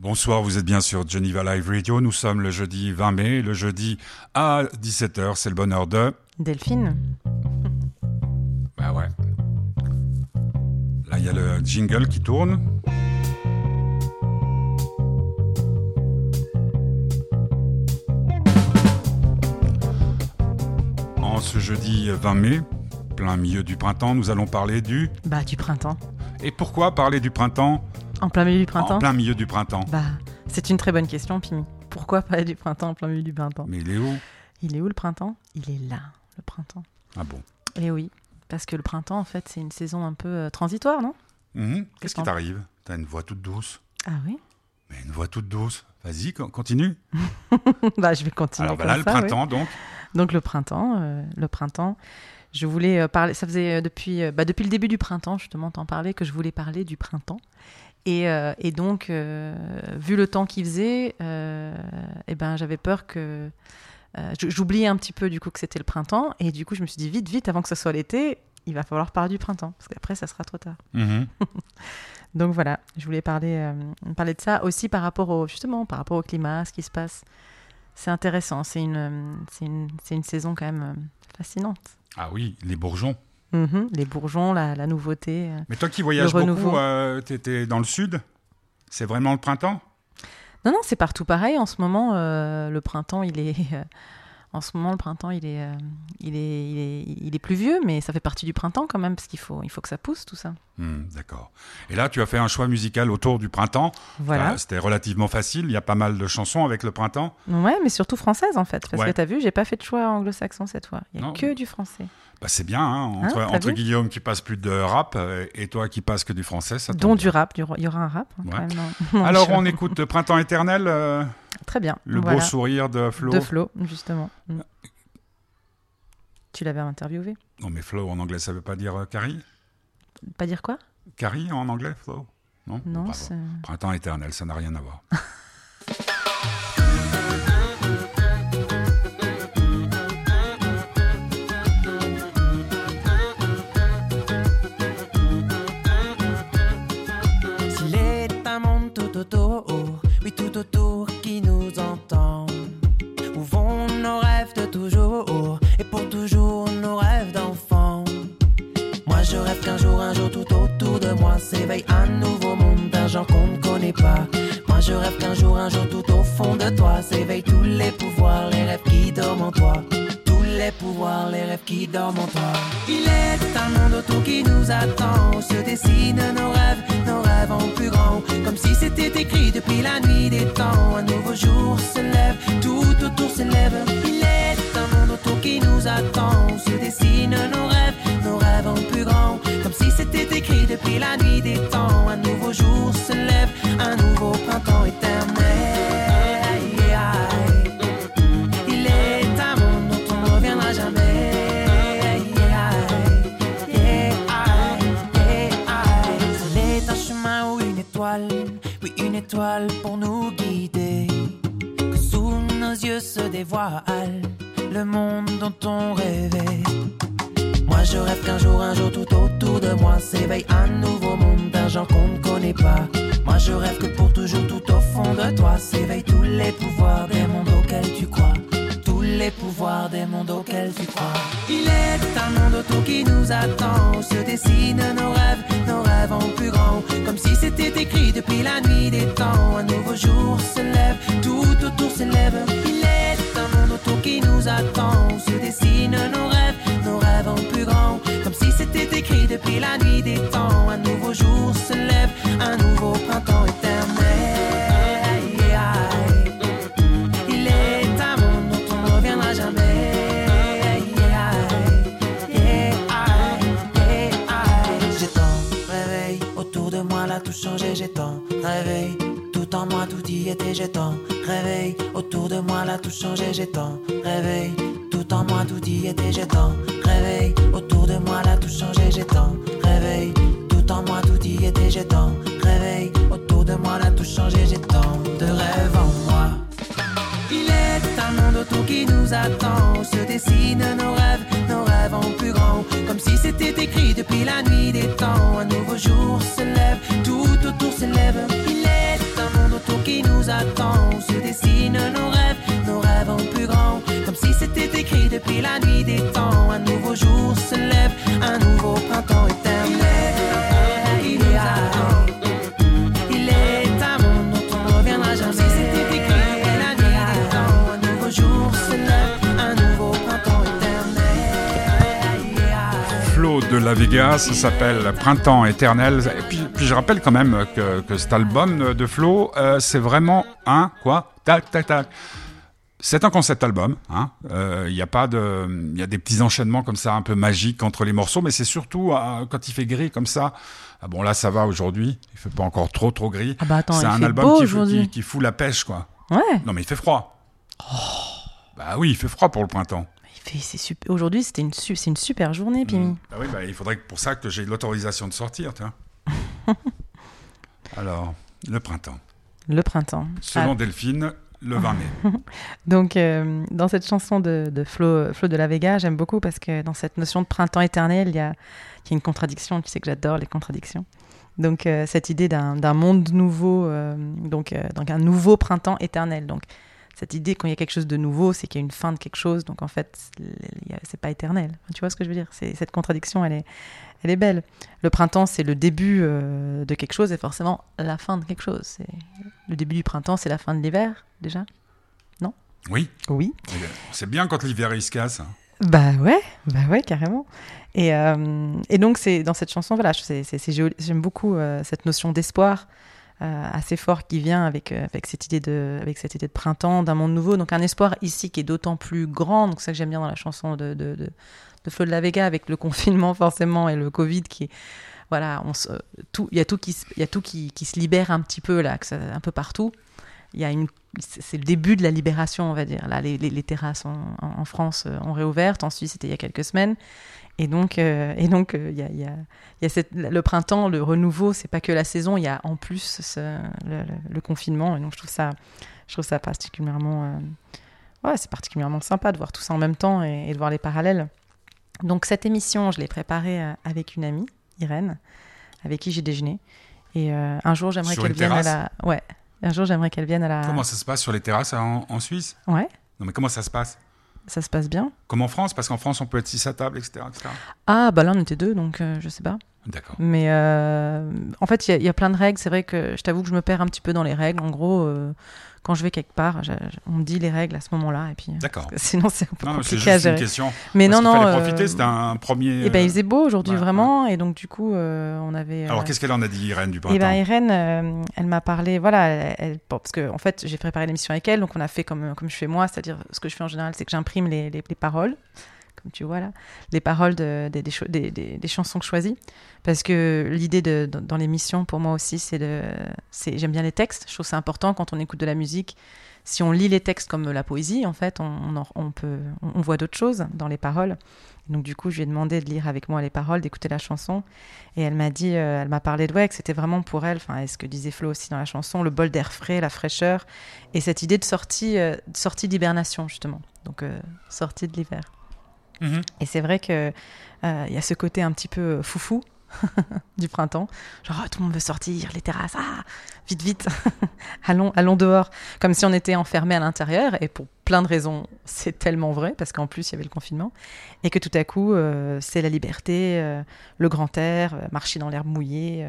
Bonsoir, vous êtes bien sur Geneva Live Radio. Nous sommes le jeudi 20 mai. Le jeudi à 17h, c'est le bonheur de. Delphine. Bah ouais. Là, il y a le jingle qui tourne. En ce jeudi 20 mai, plein milieu du printemps, nous allons parler du. Bah, du printemps. Et pourquoi parler du printemps? En plein milieu du printemps En plein milieu du printemps. Bah, c'est une très bonne question, Pimi. Pourquoi parler du printemps en plein milieu du printemps Mais il est où? Il est où le printemps? Il est là, le printemps. Ah bon? Eh oui, parce que le printemps, en fait, c'est une saison un peu euh, transitoire, non? Mhm. Qu'est-ce qui t'arrive? T'as une voix toute douce. Ah oui? Mais une voix toute douce. Vas-y, con- continue. Bah, je vais continuer. Alors comme voilà, le oui. printemps donc. Donc le printemps, euh, le printemps. Je voulais euh, parler. Ça faisait depuis, bah, depuis le début du printemps, justement, t'en parlais, que je voulais parler du printemps. Et, euh, et donc, euh, vu le temps qu'il faisait, euh, eh ben, j'avais peur que j'oubliais un petit peu du coup que c'était le printemps. Et du coup, je me suis dit vite, vite, avant que ce soit l'été, il va falloir parler du printemps, parce qu'après, ça sera trop tard. Mhm. Donc voilà, je voulais parler, euh, parler de ça aussi par rapport au justement par rapport au climat, ce qui se passe. C'est intéressant, c'est une, une, une saison quand même fascinante. Ah oui, les bourgeons. Mhm, les bourgeons, la, la nouveauté. euh. Mais toi qui voyages beaucoup, euh, t'étais dans le sud C'est vraiment le printemps? Non, non, c'est partout pareil. En ce moment, euh, le printemps, il est. euh, en ce moment, le printemps, il est, il, est, il, est, il est pluvieux, mais ça fait partie du printemps quand même, parce qu'il faut, il faut que ça pousse, tout ça. Hmm, D'accord. Et là, tu as fait un choix musical autour du printemps. Voilà. C'était relativement facile. Il y a pas mal de chansons avec le printemps. Ouais, mais surtout française, en fait. Parce Ouais. que tu as vu, j'ai pas fait de choix anglo-saxon cette fois. Il y a Non. que du français. Bah, c'est bien, hein, entre, Hein, t'as entre vu Guillaume qui passe plus de rap euh, et toi qui passes que du français. Ça Dont bien. du rap. Il y aura un rap, hein, quand même. le Alors, on écoute Printemps éternel, euh, Très bien. le voilà. beau sourire de Flo. De Flo, justement. Mm. Tu l'avais interviewé Non, mais Flo en anglais, ça veut pas dire euh, Carrie? Pas dire quoi? Carrie en anglais, Flo? Non? Non. Printemps éternel, ça n'a rien à voir. tout autour qui nous entend. Où vont nos rêves de toujours et pour toujours nos rêves d'enfant. Moi je rêve qu'un jour, un jour tout autour de moi s'éveille un nouveau monde d'un genre qu'on ne connaît pas. Moi je rêve qu'un jour, un jour tout au fond de toi s'éveillent tous les pouvoirs, les rêves qui dorment en toi. Tous les pouvoirs, les rêves qui dorment en toi. Il est un monde autour qui nous attend, où se dessinent nos rêves, nos rêves en plus grand. Comme si c'était écrit depuis la nuit des temps. Un nouveau jour des mondes auxquels tu crois. Il est un monde autour qui nous attend, se dessinent nos rêves, nos rêves en plus grand. Comme si c'était écrit depuis la nuit des temps. Un nouveau jour se lève, tout autour s'élève. Il est un monde autour qui nous attend, se dessinent nos rêves, nos rêves en plus grand. Comme si c'était écrit depuis la nuit des temps. Un nouveau jour se lève, un nouveau printemps éternel. Tout y était. J'ai tant réveil autour de moi, là tout changé. J'ai tant réveil tout en moi, tout y était. J'ai tant réveil autour de moi, là tout changé. J'ai tant réveil tout en moi, tout y était. J'ai tant réveil autour de moi, là tout changé. J'ai tant de rêves en moi. Il est un monde autour qui nous attend, se dessinent nos rêves, nos rêves en plus grand. Comme si c'était écrit depuis la nuit des temps. Un nouveau jour se lève, tout autour s'élève. Il on se dessine nos rêves, nos rêves en plus grand. Comme si c'était écrit depuis la nuit des temps. Un nouveau jour se lève, un nouveau printemps éternel. Il. Il est un monde dont on ne reviendra jamais. Si c'était écrit depuis la nuit des temps. Un nouveau jour se lève, un nouveau printemps éternel. Flo de la Vega, ça s'appelle Printemps éternel puis, je rappelle quand même que, que cet album de Flo, euh, c'est vraiment un quoi Tac, tac, tac. C'est un concept album. Il hein. euh, y a pas de, il y a des petits enchaînements comme ça, un peu magiques entre les morceaux, mais c'est surtout euh, quand il fait gris comme ça. Ah bon, là, ça va aujourd'hui. Il fait pas encore trop, trop gris. Ah bah attends, c'est un album qui, qui, qui, fout la pêche, quoi. Ouais. Non, mais il fait froid. Oh. Bah oui, il fait froid pour le printemps. Super... Aujourd'hui, c'était une, super journée, Pimi. Mmh. Ah oui, bah, il faudrait que pour ça que j'ai l'autorisation de sortir, tu Alors, le printemps. Le printemps. Selon ah. Delphine, le 20 mai. Donc, euh, dans cette chanson de, de Flo, Flo, de la Vega, j'aime beaucoup parce que dans cette notion de printemps éternel, il y a, y a une contradiction. Tu sais que j'adore les contradictions. Donc, euh, cette idée d'un monde nouveau, euh, donc, donc un nouveau printemps éternel. Donc, cette idée quand il y a quelque chose de nouveau, c'est qu'il y a une fin de quelque chose. Donc en fait, c'est pas éternel. Tu vois ce que je veux dire? C'est cette contradiction, elle est, elle est belle. Le printemps, c'est le début euh, de quelque chose et forcément la fin de quelque chose. C'est le début du printemps, c'est la fin de l'hiver déjà, non? Oui. Oui. C'est bien quand l'hiver il se casse. Hein. Bah ouais, bah ouais, carrément. Et, euh, et donc c'est dans cette chanson, voilà, j'aime beaucoup euh, cette notion d'espoir. Euh, assez fort qui vient avec, euh, avec, cette idée de, avec de printemps, d'un monde nouveau. Donc un espoir ici qui est d'autant plus grand. Donc ça que j'aime bien dans la chanson de, de, de, de, Flo de la Vega avec le confinement forcément et le Covid qui voilà, on tout, il y a tout qui, y a tout qui, qui, se libère un petit peu là, un peu partout. C'est le début de la libération, on va dire. Là, les, terrasses en, en, France euh, ont réouvert. En Suisse, c'était il y a quelques semaines. Et donc, euh, et donc, il y a, y a, y a cette, le printemps, le renouveau, c'est pas que la saison, il y a en plus ce, le, le, confinement. Et donc, je trouve ça, je trouve ça particulièrement, euh, ouais, c'est particulièrement sympa de voir tout ça en même temps et, et de voir les parallèles. Donc, cette émission, je l'ai préparée euh, avec une amie, Irène, avec qui j'ai déjeuné. Et euh, un jour, j'aimerais qu'elle vienne à la, ouais, un jour, j'aimerais qu'elle vienne à la. Comment ça se passe sur les terrasses en, en Suisse? Ouais. Non, mais comment ça se passe? Ça se passe bien. Comme en France, parce qu'en France, on peut être six à table, etc. Ah, bah là, on était deux, donc euh, je sais pas. D'accord. Mais euh, en fait, il y, y, a plein de règles. C'est vrai que je t'avoue que je me perds un petit peu dans les règles. En gros, euh, quand je vais quelque part, je, je, on me dit les règles à ce moment-là. Et puis, D'accord. Sinon, c'est un peu non, compliqué juste à gérer. Une question. Mais parce non, non. fallait profiter, c'était un premier. Et ben, il faisait beau aujourd'hui, ouais, vraiment. Et donc, du coup, euh, on avait. Alors, qu'est-ce qu'elle en a dit, Irène, du printemps Et ben, Irène, euh, elle m'a parlé. Voilà, elle, elle, parce que, en fait, j'ai préparé l'émission avec elle. Donc, on a fait comme, comme je fais moi. C'est-à-dire, ce que je fais en général, c'est que j'imprime les, les, les paroles tu vois là, les paroles de, de, des, chansons que je choisis. Parce que l'idée de, dans l'émission, pour moi aussi, c'est de. J'aime bien les textes. Je trouve c'est important quand on écoute de la musique. Si on lit les textes comme la poésie, en fait, on, peut, on voit d'autres choses dans les paroles. Donc du coup, je lui ai demandé de lire avec moi les paroles, d'écouter la chanson, et elle m'a dit, euh, elle m'a parlé de ouais, que c'était vraiment pour elle, enfin, est-ce que disait Flo aussi dans la chanson, le bol d'air frais, la fraîcheur, et cette idée de sortie, euh, sortie d'hibernation justement, donc euh, sortie de l'hiver. Mmh. Et c'est vrai qu'il euh, y a ce côté un petit peu foufou du printemps. Genre, oh, tout le monde veut sortir, les terrasses, ah, vite, vite, allons, allons dehors. Comme si on était enfermé à l'intérieur. Et pour plein de raisons, c'est tellement vrai, parce qu'en plus, il y avait le confinement. Et que tout à coup, euh, c'est la liberté, euh, le grand air, euh, marcher dans l'herbe mouillée.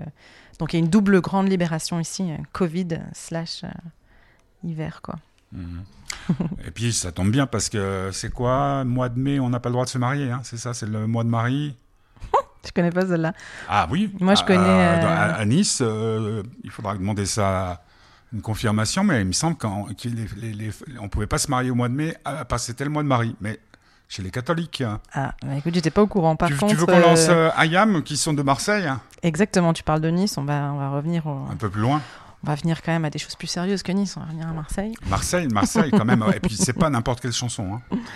donc, il y a une double grande libération ici, Covid slash hiver, quoi. Mmh. Et puis ça tombe bien parce que c'est quoi? Mois de mai, on n'a pas le droit de se marier, hein, c'est ça C'est le mois de Marie? Je connais pas celle-là? Ah oui Moi je connais. Euh, à, à, Nice, euh, il faudra demander ça, une confirmation, mais il me semble qu'on qu ne pouvait pas se marier au mois de mai, parce que c'était le mois de Marie. Mais chez les catholiques. Ah, bah écoute, j'étais pas au courant. Par tu, contre, tu veux qu'on lance euh, Ayam, qui sont de Marseille Exactement, tu parles de Nice, on va, on va revenir au... Un peu plus loin on va venir quand même à des choses plus sérieuses que Nice, on va venir à Marseille. Marseille, Marseille quand même. Et puis c'est pas n'importe quelle chanson. Hein.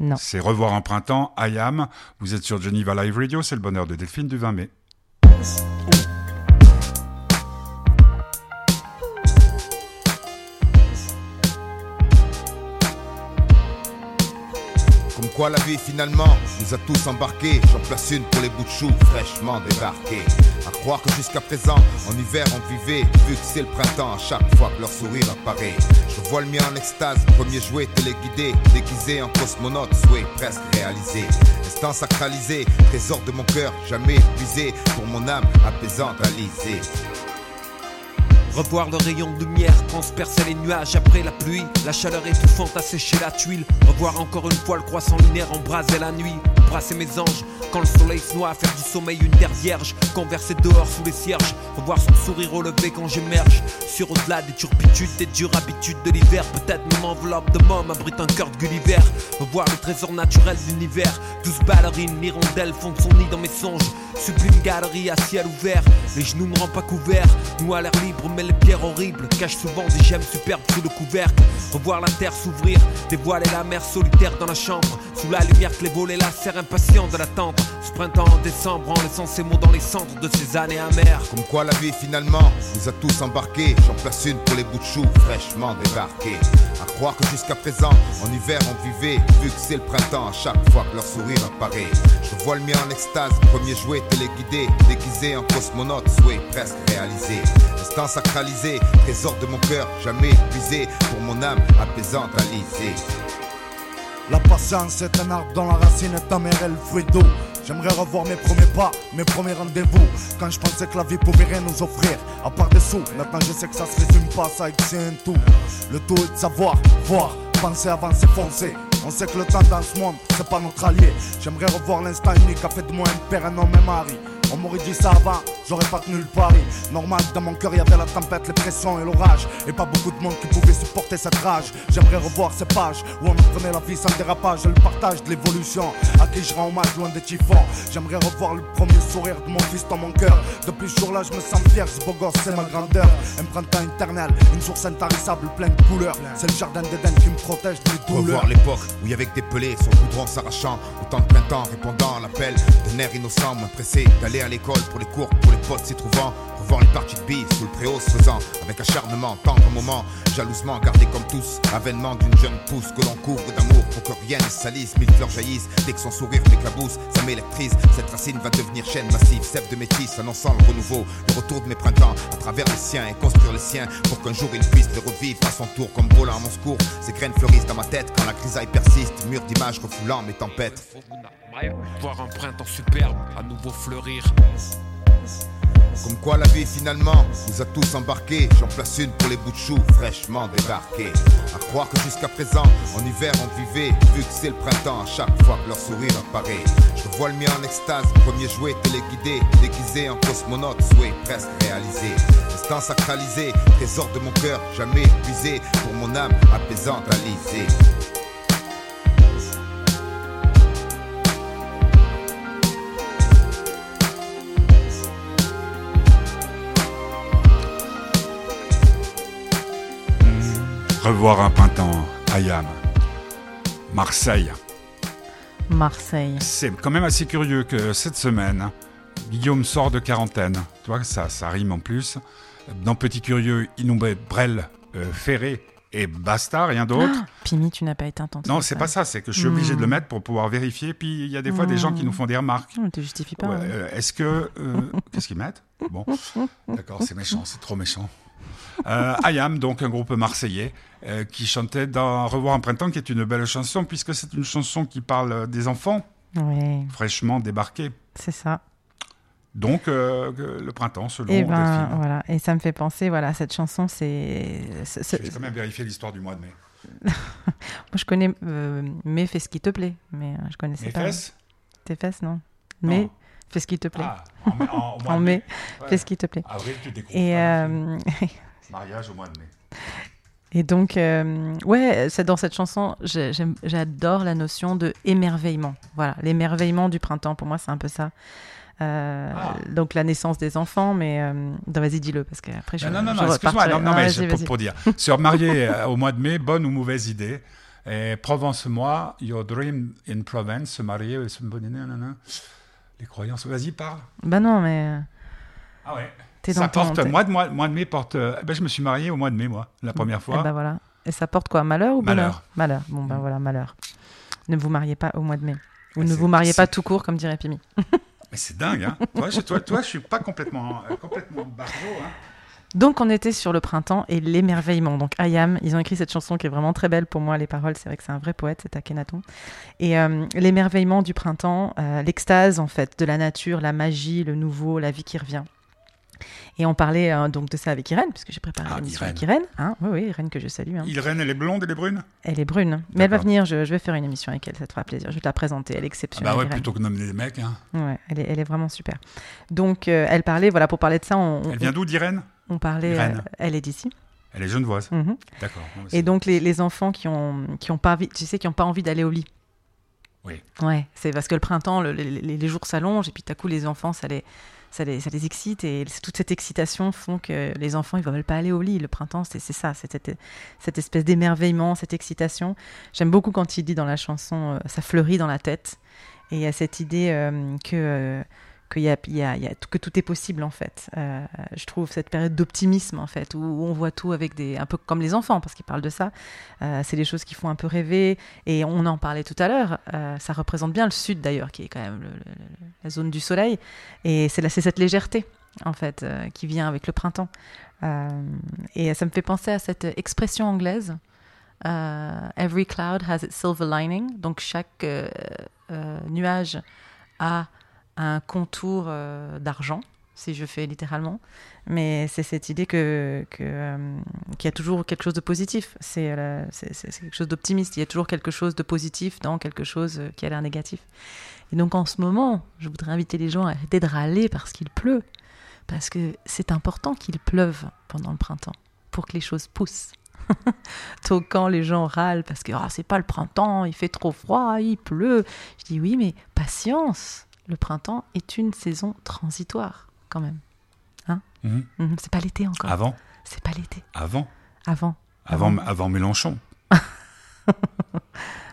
Non. C'est Revoir un printemps, I Am. Vous êtes sur Geneva Live Radio, c'est le bonheur de Delphine du 20 mai. Quoi la vie finalement? Nous a tous embarqués. J'en place une pour les bouts de choux fraîchement débarqués. À croire que jusqu'à présent, en hiver on vivait, vu que c'est le printemps à chaque fois que leur sourire apparaît. Je vois le mien en extase, premier jouet téléguidé, déguisé en cosmonaute, souhait presque réalisé. Instant sacralisé, trésor de mon cœur, jamais épuisé, pour mon âme apaisante alisée. Revoir le rayon de lumière transpercer les nuages après la pluie, la chaleur étouffante a séché la tuile. Revoir encore une fois le croissant lunaire embraser la nuit. embrasser mes anges. Quand le soleil se noie, faire du sommeil une terre vierge. Converser dehors sous les cierges, revoir son sourire lever quand j'émerge. Sur au-delà des turpitudes, des dures habitudes de l'hiver. Peut-être même enveloppe de môme abrite un cœur de Gulliver. Revoir le trésor naturel de l'univers. Douze ballerines, l'hirondelle fondent son nid dans mes songes. Sublime galerie à ciel ouvert, les genoux me rendent pas couverts. Nous à l'air libre, mais les pierres horribles cachent souvent des gemmes superbes sous le couvercle. Revoir la terre s'ouvrir, dévoiler la mer solitaire dans la chambre. Sous la lumière que les volets lassèrent impatients de l'attente. Ce printemps en décembre, en laissant ces mots dans les cendres de ces années amères. Comme quoi la vie finalement nous a tous embarqués. J'en place une pour les bouts de choux fraîchement débarqués. À croire que jusqu'à présent, en hiver on vivait, vu que c'est le printemps, à chaque fois que leur sourire apparaît. Je vois le mien en extase, premier jouet téléguidé, déguisé en cosmonaute, souhait presque réalisé. Trésor de mon cœur, jamais épuisé, pour mon âme apaisante à liser. La patience est un arbre dont la racine est amère et le fruit d'eau. J'aimerais revoir mes premiers pas, mes premiers rendez-vous. Quand je pensais que la vie pouvait rien nous offrir, à part des sous. Maintenant je sais que ça se résume pas ça c'est un tout. Le tout est de savoir, voir, penser avant s'effoncer. On sait que le temps dans ce monde, c'est pas notre allié. J'aimerais revoir l'instant unique, a fait de moi un père, un homme et mari. On m'aurait dit ça avant, j'aurais pas tenu le pari. Normal, dans mon cœur, y avait la tempête, les pressions et l'orage. Et pas beaucoup de monde qui pouvait supporter cette rage. J'aimerais revoir ces pages où on apprenait la vie sans dérapage et le partage de l'évolution. À qui je rends hommage loin des typhons. J'aimerais revoir le premier sourire de mon fils dans mon cœur. Depuis ce jour-là, je me sens fier, ce beau gosse, c'est ma grandeur. Un printemps éternel, une source intarissable pleine de couleurs. C'est le jardin d'Éden qui me protège des douleurs. Revoir l'époque où il y avait que des pelés, son goudron s'arrachant. Autant de printemps répondant à l'appel de nerfs innocents, moins pressé d'aller à l'école pour les cours, pour les potes s'y trouvant. Revoir les parties de billes sous le préau se faisant avec acharnement, tendre moment, jalousement gardé comme tous. Avènement d'une jeune pousse que l'on couvre d'amour pour que rien ne salisse. Mille fleurs jaillissent dès que son sourire m'éclabousse, ça m'électrise. Cette racine va devenir chaîne massive, sève de métis, annonçant le renouveau, le retour de mes printemps à travers les siens et construire les siens pour qu'un jour il puisse les revivre à son tour comme volant à mon secours. Ces graines fleurissent dans ma tête quand la grisaille persiste, mur d'images refoulant mes tempêtes. Voir un printemps superbe à nouveau fleurir. Comme quoi la vie finalement nous a tous embarqués. J'en place une pour les bouts de choux fraîchement débarqués. À croire que jusqu'à présent, en hiver on vivait, vu que c'est le printemps, à chaque fois que leur sourire apparaît. Je vois le mien en extase, premier jouet téléguidé, déguisé en cosmonaute, souhait presque réalisé. Instant sacralisé, trésor de mon cœur, jamais épuisé, pour mon âme apaisante à Revoir un printemps, Ayam. Marseille. Marseille. C'est quand même assez curieux que cette semaine, Guillaume sort de quarantaine. Tu vois, ça, ça rime en plus. Dans Petit Curieux, il nous met Brel, euh, Ferré et basta, rien d'autre. Ah, Pimi, tu n'as pas été intense. non, c'est pas ça, c'est que je suis obligé de le mettre pour pouvoir vérifier. Puis il y a des fois des gens qui nous font des remarques. Ne te justifie pas. Ouais, hein. euh, Est-ce que. euh, Qu'est-ce qu'ils mettent? Bon, d'accord, c'est méchant, c'est trop méchant. Euh, Ayam, donc un groupe marseillais, euh, qui chantait dans Revoir un printemps, qui est une belle chanson, puisque c'est une chanson qui parle des enfants fraîchement débarqués. c'est ça. Donc, euh, le printemps, selon Et ben Delphine. voilà, et ça me fait penser, voilà, cette chanson, c'est. c'est- Je vais c'est- quand même vérifier l'histoire du mois de mai. Moi, je connais, euh, mais fais ce qui te plaît. Mais euh, je connaissais Mes pas. fesses Tes fesses, non. Mais Non. fais ce qui te plaît. Ah, en, mai- en- au mois en de mai, Ouais. fais ce qui te plaît. Avril, tu découvres. Et, euh, Mariage au mois de mai. et donc, euh, ouais, c'est dans cette chanson, j'adore la notion de émerveillement. Voilà, l'émerveillement du printemps, pour moi, c'est un peu ça. Euh, Ah. Donc la naissance des enfants, mais euh, vas-y dis-le parce qu'après je. Non, non, non, non, excuse-moi. Non, non, Ah, mais c'est pour, pour dire. Se remarier au mois de mai, bonne ou mauvaise idée. Et Provence-moi, your dream in Provence, se marier, se. Les croyances. Vas-y, parle. Bah non, mais Ah ouais. T'es Ça ton. porte, mois de, mois, mois de mai porte. euh, ben, je me suis marié au mois de mai, moi, la première Eh fois. ben voilà. Et ça porte quoi Malheur ou Malheur. Malheur. Bon, ben Mm. voilà, malheur. Ne vous mariez pas au mois de mai. Ou Ah, ne vous mariez pas tout court, comme dirait Pimi. Mais c'est dingue, hein. toi, je, toi, toi, je suis pas complètement, euh, complètement barjo, hein. Donc, on était sur le printemps et l'émerveillement. Donc, Ayam, ils ont écrit cette chanson qui est vraiment très belle pour moi. Les paroles, c'est vrai que c'est un vrai poète, c'est Akhenaton. Et euh, l'émerveillement du printemps, euh, l'extase, en fait, de la nature, la magie, le nouveau, la vie qui revient. Et on parlait euh, donc de ça avec Irène, puisque j'ai préparé Ah, l'émission avec Irène. Hein oui, oui, Irène que je salue. hein. Irène, elle est blonde, elle est brune? Elle est brune, mais elle va venir. Je, je vais faire une émission avec elle, ça te fera plaisir. Je vais te la présenter. Elle est ah exceptionnelle. Bah ouais, Irène. plutôt que nommer des mecs. Hein. Ouais, elle, est, elle est vraiment super. Donc, euh, elle parlait, voilà, pour parler de ça, on, on- Elle vient d'où d'Irène? on parlait. Irène. euh, elle est d'ici. Elle est genevoise. Mhm. D'accord. Et donc, les, les enfants qui ont, qui ont pas, envie- tu sais, qui ont pas envie d'aller au lit. Oui. Ouais, c'est parce que le printemps, le- les, les- les jours s'allongent et puis tout à coup, les enfants, ça les, ça les, excite et toute cette excitation font que les enfants, ils veulent pas aller au lit. Le printemps, c'est ça, c'est cette, cette espèce d'émerveillement, cette excitation. J'aime beaucoup quand il dit dans la chanson, euh, ça fleurit dans la tête. Et il y a cette idée euh, que, que tout est possible en fait. Euh, je trouve cette période d'optimisme en fait, où on voit tout avec des, un peu comme les enfants, parce qu'ils parlent de ça. Euh, c'est des choses qui font un peu rêver. Et on en parlait tout à l'heure. euh, ça représente bien le sud d'ailleurs, qui est quand même la zone du soleil. Et c'est cette légèreté en fait qui vient avec le printemps. Et ça me fait penser à cette expression anglaise. Every cloud has its silver lining. Donc chaque nuage a un contour euh, d'argent, si je fais littéralement. Mais c'est cette idée que, euh, qu'il y a toujours quelque chose de positif. C'est, euh, c'est, quelque chose d'optimiste. Il y a toujours quelque chose de positif dans quelque chose qui a l'air négatif. Et donc en ce moment, je voudrais inviter les gens à arrêter de râler parce qu'il pleut. Parce que c'est important qu'il pleuve pendant le printemps pour que les choses poussent. Donc quand les gens râlent parce que Ah, c'est pas le printemps, il fait trop froid, il pleut, je dis oui, mais patience. Le printemps est une saison transitoire quand même. Mhm. Mhm, C'est pas l'été encore. Avant C'est pas l'été. Avant Avant. avant, avant Mélenchon.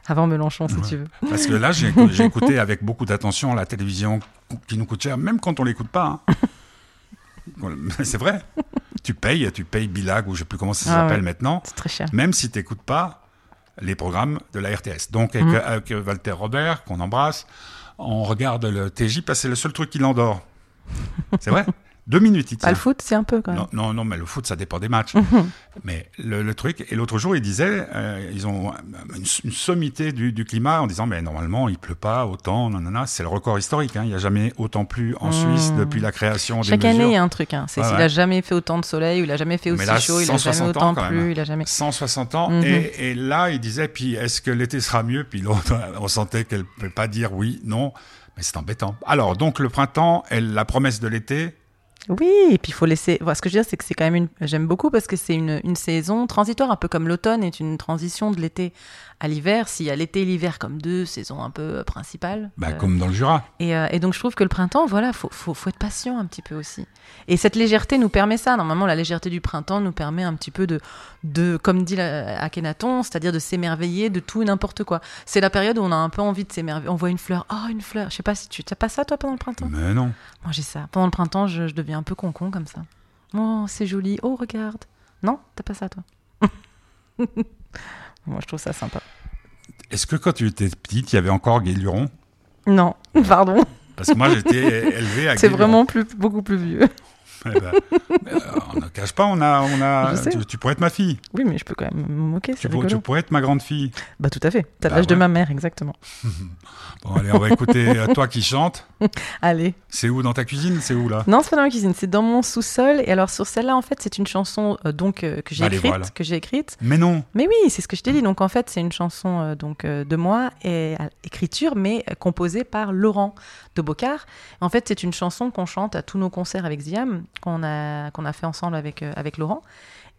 Avant Mélenchon, si Ouais. tu veux. Parce que là, j'ai écou- j'ai écouté avec beaucoup d'attention la télévision qui nous coûte cher, même quand on l'écoute pas. hein. C'est vrai. Tu payes, tu payes Bilag, ou je sais plus comment ça Ah s'appelle ouais. maintenant, C'est très cher. même si tu n'écoutes pas les programmes de la RTS. Donc, avec, Mhm. avec Walter Robert, qu'on embrasse, on regarde le TJ parce c'est le seul truc qui l'endort. C'est vrai? Deux minutes, il Pas le tient. foot, c'est un peu quand même. Non, non, non, mais le foot, ça dépend des matchs. Mhm. Mais le, le truc, et l'autre jour, ils disaient, euh, ils ont une, une sommité du, du climat en disant, mais normalement, il pleut pas autant, nanana. C'est le record historique. hein. Il n'y a jamais autant plu en Mmh. Suisse depuis la création des Chaque mesures. année, il y a un truc. Hein. C'est Ouais, s'il ouais. a jamais fait autant de soleil, ou il a jamais fait aussi là, chaud, il a jamais 160 autant plu, même. il a jamais. 160 ans. Mhm. et, et là, il disait, puis est-ce que l'été sera mieux? Puis l'autre, on sentait qu'elle ne pouvait pas dire oui, non. Mais c'est embêtant. Alors, donc, le printemps, elle, la promesse de l'été, Oui, et puis il faut laisser. voilà, ce que je veux dire, c'est que c'est quand même une. J'aime beaucoup parce que c'est une, une saison transitoire, un peu comme l'automne est une transition de l'été à l'hiver. S'il y a l'été et l'hiver comme deux saisons un peu euh, principales. bah, euh, comme dans le Jura. Et, euh, et donc je trouve que le printemps, voilà, faut, faut, faut être patient un petit peu aussi. Et cette légèreté nous permet ça. Normalement, la légèreté du printemps nous permet un petit peu de, de comme dit Akhenaton, c'est-à-dire de s'émerveiller de tout et n'importe quoi. C'est la période où on a un peu envie de s'émerveiller. On voit une fleur, oh une fleur. Je sais pas si tu t'as pas ça toi pendant le printemps? Mais non. Moi j'ai ça. Pendant le printemps, je, je deviens un peu concon comme ça. Oh c'est joli. Oh regarde. Non, t'as pas ça toi? Moi je trouve ça sympa. Est-ce que quand tu étais petite, il y avait encore Guéluron Non, pardon. Parce que moi, j'étais élevé à C'est vraiment plus, beaucoup plus vieux. Eh ben, euh, on ne cache pas, on a, on a. Tu, tu pourrais être ma fille. Oui, mais je peux quand même me moquer, Tu, pour- pourrais être ma grande fille. Bah tout à fait. T'as Bah l'âge de ma mère, exactement. Bon, allez, on va écouter euh, toi qui chante. Allez. C'est où dans ta cuisine? C'est où là? Non, c'est pas dans ma cuisine, c'est dans mon sous-sol. Et alors sur celle-là, en fait, c'est une chanson euh, donc euh, que j'ai Bah, écrite, voilà. que j'ai écrite. Mais non. Mais oui, c'est ce que je t'ai dit. Donc en fait, c'est une chanson donc de moi et écriture, mais composée par Laurent de Bocard. En fait, c'est une chanson qu'on chante à tous nos concerts avec Ziam, qu'on a qu'on a fait ensemble avec euh, avec Laurent.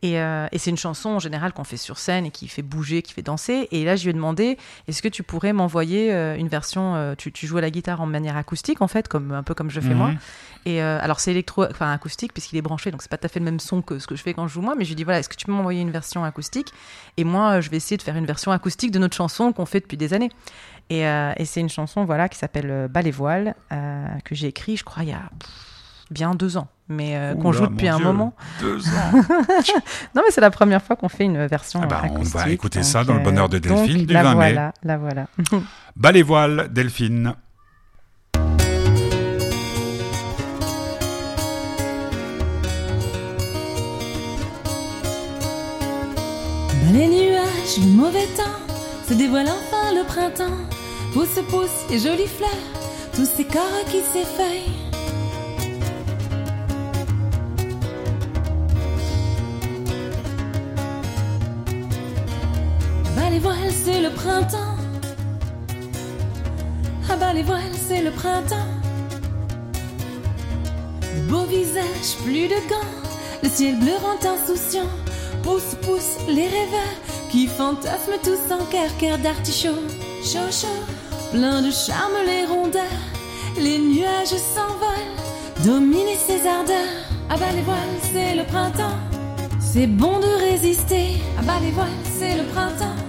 Et, euh, et c'est une chanson en général qu'on fait sur scène et qui fait bouger, qui fait danser. Et là, je lui ai demandé est-ce que tu pourrais m'envoyer euh, une version euh, tu, tu joues à la guitare en manière acoustique, en fait, comme un peu comme je fais moi. Mhm. Et alors c'est électro, enfin acoustique puisqu'il est branché, donc c'est pas tout à fait le même son que ce que je fais quand je joue moi. Mais je lui dis voilà, est-ce que tu peux m'envoyer une version acoustique? Et moi, je vais essayer de faire une version acoustique de notre chanson qu'on fait depuis des années. Et, et c'est une chanson voilà qui s'appelle Bas les voiles que j'ai écrit, je crois il y a pff, bien deux ans, mais euh, qu'on joue depuis un Dieu, moment. Deux ans. Non mais c'est la première fois qu'on fait une version Ah bah, on va écouter donc, ça dans le bonheur de donc, Delphine du la 20 mai. voilà, La voilà. Bas les voiles, Delphine. Dans les nuages, le mauvais temps se dévoile enfin le printemps. Pousse, pousse, les jolies fleurs, tous ces corps qui s'effeuillent. Les voiles, c'est le printemps. Ah bas les voiles, c'est le printemps. De beaux visages, plus de gants. Le ciel bleu rend insouciant. Pousse, pousse les rêveurs qui fantasment tous en cœur, cœur d'artichaut. Chaud, chaud, plein de charme les rondeurs. Les nuages s'envolent, dominer ses ardeurs. Ah bas les voiles, c'est le printemps. C'est bon de résister. Ah bas les voiles, c'est le printemps.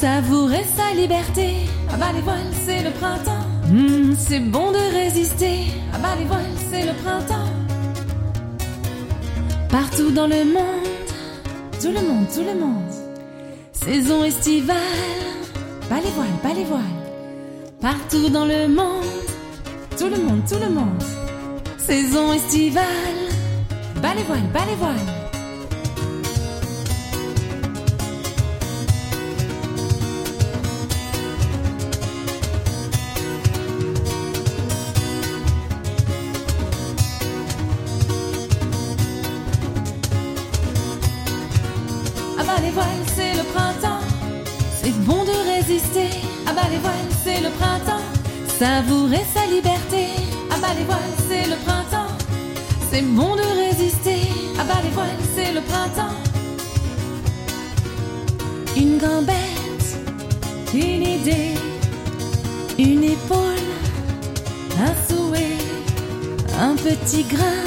Savourer sa liberté. Ah bas les voiles, c'est le printemps. Hmm, c'est bon de résister. Ah bas les voiles, c'est le printemps. Partout dans le monde, tout le monde, tout le monde. Saison estivale. Bas les voiles, bas les voiles. Partout dans le monde, tout le monde, tout le monde. Saison estivale. Bas les voiles, bas les voiles. Savourer sa liberté. Ah bah les voiles, c'est le printemps. C'est bon de résister. Ah bah les voiles, c'est le printemps. Une gambette, une idée, une épaule, un souhait, un petit grain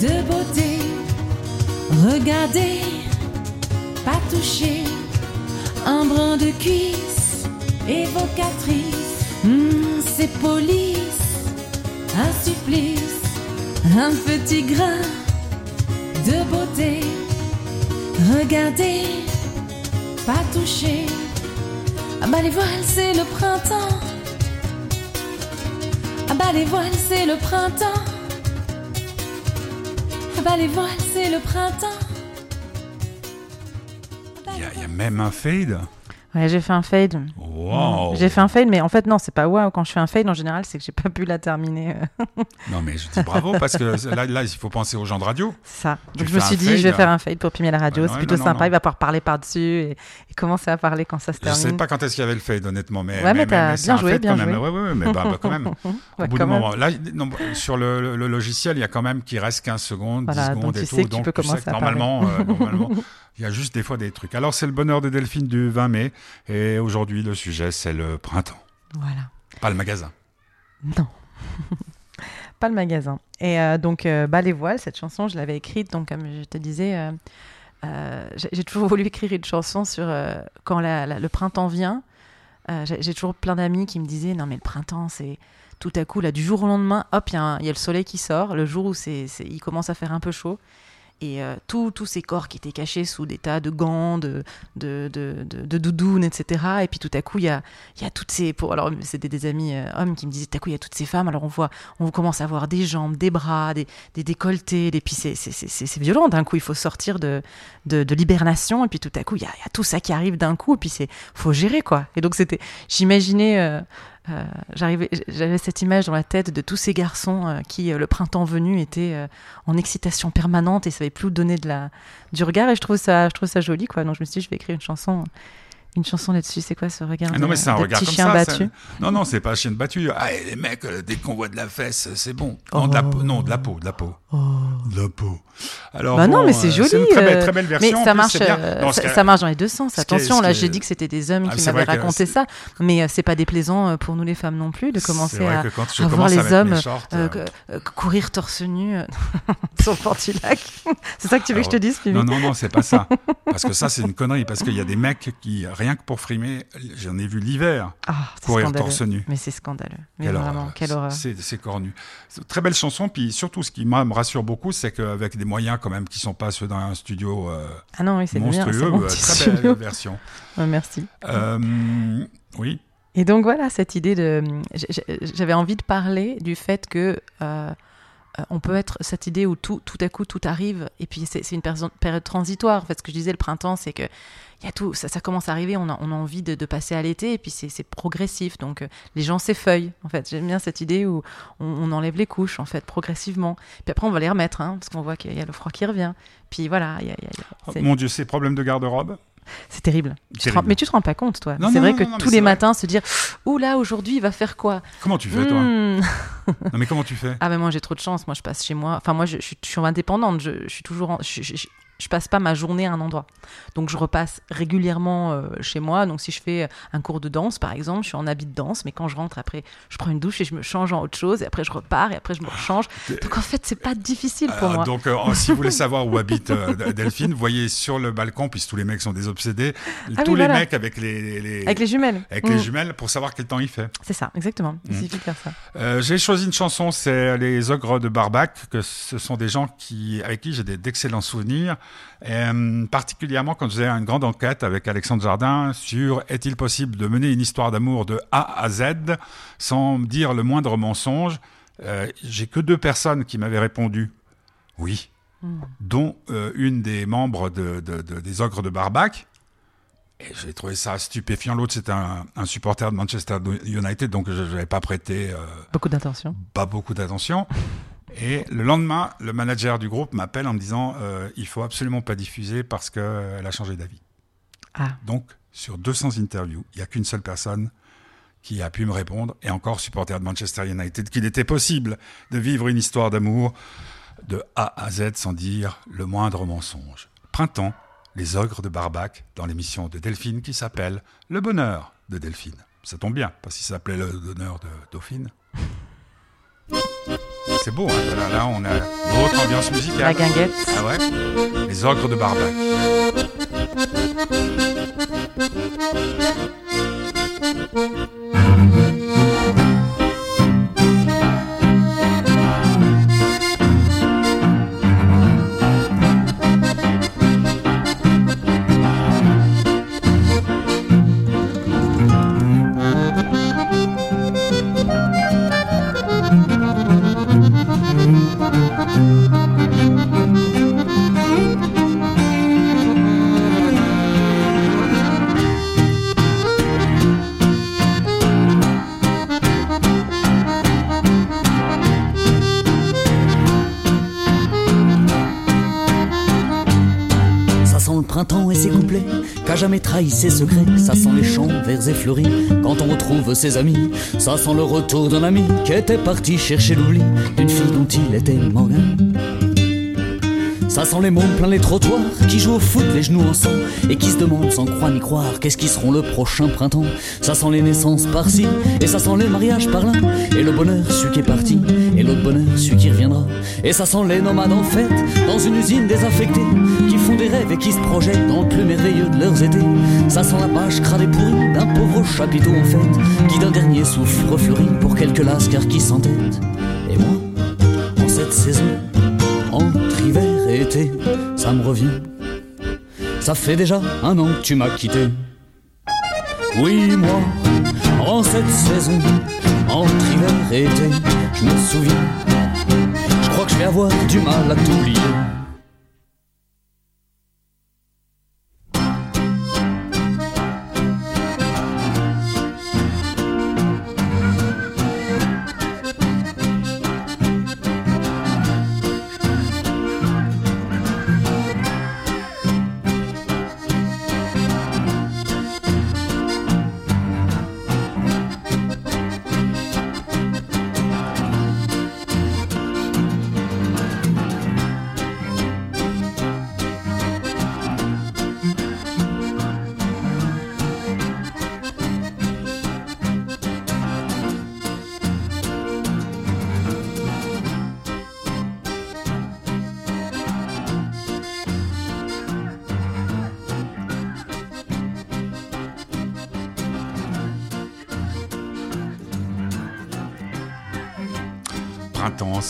de beauté. Regardez, pas toucher, un brin de cuisse évocatrice. Hmm, c'est police, un supplice, un petit grain de beauté. Regardez, pas toucher. Ah bah les voiles, c'est le printemps. Ah bah les voiles, c'est le printemps. Ah bah les voiles, c'est le printemps. Il y, a- il y a même un fade. Ouais, j'ai fait un fade. Wow. J'ai fait un fade, mais en fait, non, c'est pas waouh. Quand je fais un fade, en général, c'est que j'ai pas pu la terminer. Non, mais je dis bravo parce que là, là, il faut penser aux gens de radio. Ça. Tu Donc je me suis dit, je vais faire un fade pour Pimier la radio. Ouais, c'est plutôt non, sympa. non. Il va pouvoir parler par-dessus et, et commencer à parler quand ça se Je termine. sais pas quand est-ce qu'il y avait le fade, honnêtement, mais, Ouais, mais t'as c'est bien joué, bien joué. Ouais, ouais, mais bah, bah, quand même. Au bout d'un moment, là, non, sur le, le- le logiciel, il y a quand même qui reste 15 secondes, Voilà, 10 donc secondes tu et tout. donc tu commencer normalement, euh, normalement, il y a juste des fois des trucs. Alors, c'est le bonheur de Delphine du 20 mai, et aujourd'hui, le sujet, c'est le printemps, Voilà. pas le magasin. Non. pas le magasin. Et euh, donc, euh, bah, les voiles, cette chanson, je l'avais écrite. Donc, comme je te disais, euh, euh, j'ai toujours voulu écrire une chanson sur quand la- la- le printemps vient. J'ai toujours plein d'amis qui me disaient Non, mais le printemps, c'est tout à coup, là, du jour au lendemain, hop, il y, y a le soleil qui sort, le jour où c'est- il commence à faire un peu chaud. Et euh, tous ces corps qui étaient cachés sous des tas de gants, de, de, de, de, doudounes, etc. Et puis tout à coup, il y a, il y a toutes ces. Alors, c'était des amis euh, hommes qui me disaient tout à coup, il y a toutes ces femmes. Alors, on voit, on commence à voir des jambes, des bras, des, des décolletés. Et puis, c'est- violent. D'un coup, il faut sortir de, de, l'hibernation. Et puis, tout à coup, il y, a, il tout ça qui arrive d'un coup. Et puis, c'est faut gérer, quoi. Et donc, c'était. J'imaginais. euh, euh, J'avais cette image dans la tête de tous ces garçons euh, qui, euh, le printemps venu, étaient en excitation permanente et savaient plus donner de la, du regard. Et je trouve ça, ça joli, quoi. Donc, je me suis dit, je vais écrire une chanson. Une chanson là-dessus, c'est quoi ce regard Ah non, de- mais c'est un regard comme chien ça. battu Non, non, c'est pas un chien battu. Ah, et les mecs, euh, dès qu'on voit de la fesse, c'est bon. Non, de la peau, non, de la peau, de la peau. De la peau. Alors, Oh. Bah non, mais c'est euh, joli. C'est une très belle, euh, très belle mais version. en ça plus, marche, Non, ça, marche dans les deux sens. Attention, là, j'ai dit que c'était des hommes Ah, qui m'avaient raconté ça, mais c'est pas déplaisant pour nous les femmes non plus de commencer à, voir les hommes courir torse nu sur le port du lac. c'est ça que tu veux que je te dise, Non, non, non, c'est pas ça. Parce que ça, c'est une connerie. Parce qu'il y a des mecs qui, rien que pour frimer, j'en ai vu l'hiver, c'est courir scandaleux. torse nu. Mais c'est scandaleux. Mais vraiment, quelle horreur. C'est cornu. Très belle chanson. Puis surtout, ce qui me rassure beaucoup, c'est qu'avec des moyens quand même qui sont pas ceux d'un studio euh, Ah non, oui, bien. monstrueux, euh, petit très belle studio. version. Merci. Euh, oui. Et donc voilà, cette idée de... J'avais envie de parler du fait que euh, on peut être cette idée où tout, tout à coup tout arrive et puis c'est une période transitoire. En fait, ce que je disais le printemps, c'est que y a tout, ça, commence à arriver, on a, on a envie de, passer à l'été et puis c'est progressif. Donc euh, les gens s'effeuillent. En fait, j'aime bien cette idée où on, enlève les couches en fait progressivement. Puis après on va les remettre hein, parce qu'on voit qu'il y a le froid qui revient. Puis voilà, il y a, Mon Dieu, ces problèmes de garde-robe. C'est terrible. Mais tu te rends pas compte, toi. C'est vrai non, que non, tous les vrai. matins se dire Ouh là, aujourd'hui, il va faire quoi? Comment tu fais, toi Hmm. Non, mais comment tu fais? Ah, mais moi, j'ai trop de chance. Moi, je passe chez moi. Enfin, moi, je, je suis, je suis indépendante. Je, je suis toujours. en- je, passe pas ma journée à un endroit. Donc, je repasse régulièrement euh, chez moi. Donc, si je fais un cours de danse, par exemple, je suis en habit de danse. Mais quand je rentre, après, je prends une douche et je me change en autre chose. Et après, je repars. Et après, je me rechange. Donc, en fait, c'est pas difficile pour Ah, moi. Donc, euh, si vous voulez savoir où habite euh, Delphine, voyez sur le balcon, puisque tous les mecs sont des obsédés, Ah tous oui, les voilà. mecs avec les, les- Avec les jumelles. avec Mm. les jumelles pour savoir quel temps il fait. C'est ça, exactement. Il Mm. suffit de faire ça. Euh, j'ai choisi une chanson, c'est Les Ogres de Barbac, que ce sont des gens qui, avec qui j'ai d'excellents souvenirs, euh, particulièrement quand je faisais une grande enquête avec Alexandre Jardin sur est-il possible de mener une histoire d'amour de A à Z sans dire le moindre mensonge. Euh, j'ai que deux personnes qui m'avaient répondu oui, Mm. dont euh, une des membres de, de- de- des Ogres de Barbac. Et j'ai trouvé ça stupéfiant. L'autre, c'était un, un supporter de Manchester United, donc je n'avais pas prêté euh, Beaucoup d'attention. pas beaucoup d'attention. Et le lendemain, le manager du groupe m'appelle en me disant euh, il faut absolument pas diffuser parce qu'elle a changé d'avis. Ah. Donc, sur 200 interviews, il n'y a qu'une seule personne qui a pu me répondre, et encore supporter de Manchester United, qu'il était possible de vivre une histoire d'amour de A à Z sans dire le moindre mensonge. Printemps, les ogres de Barbac, dans l'émission de Delphine qui s'appelle Le bonheur de Delphine. Ça tombe bien, parce qu'il s'appelait le bonheur de Dauphine. C'est beau, hein là, là, on a une autre ambiance musicale. La guinguette. Ah ouais Les ogres de Barbac. Ses secrets. Ça sent les champs verts et fleuris quand on retrouve ses amis. Ça sent le retour d'un ami qui était parti chercher l'oubli d'une fille dont il était Morgan. Ça sent les mômes plein les trottoirs qui jouent au foot les genoux en sang et qui se demandent sans croire ni croire qu'est-ce qui seront le prochain printemps. Ça sent les naissances par-ci et ça sent les mariages par-là et le bonheur celui qui est parti et l'autre bonheur celui qui reviendra. Et ça sent les nomades en fête dans une usine désaffectée qui font des rêves et qui se projettent dans le plus merveilleux de leurs étés. Ça sent la page crade et pourrie d'un pauvre chapiteau en fête qui d'un dernier souffle refleurit pour quelques lascars qui s'entêtent. Et moi, en cette saison, ça me revient. Ça fait déjà un an que tu m'as quitté. Oui, moi, en cette saison, entre hiver et été, je me souviens. Je crois que je vais avoir du mal à t'oublier.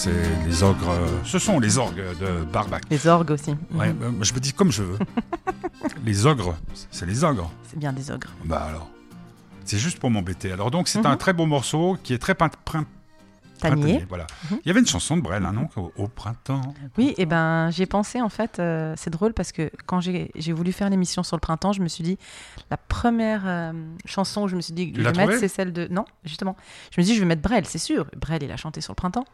C'est les ogres. euh, Ce sont les orgues de Barbac. Les orgues aussi. Ouais, Mhm. euh, je me dis comme je veux. les ogres, c'est les ogres. C'est bien des ogres. Bah alors. C'est juste pour m'embêter. Alors donc c'est Mhm. un très beau morceau qui est très Tanier. printanier, Voilà. Mhm. Il y avait une chanson de Brel, hein, non au, au printemps. Oui, et ben j'y ai pensé en fait. euh, c'est drôle parce que quand j'ai j'ai voulu faire l'émission sur le printemps, je me suis dit la première euh, chanson où je me suis dit que je vais mettre, c'est celle de non justement. Je me suis dit je vais mettre Brel, c'est sûr. Brel il a chanté sur le printemps.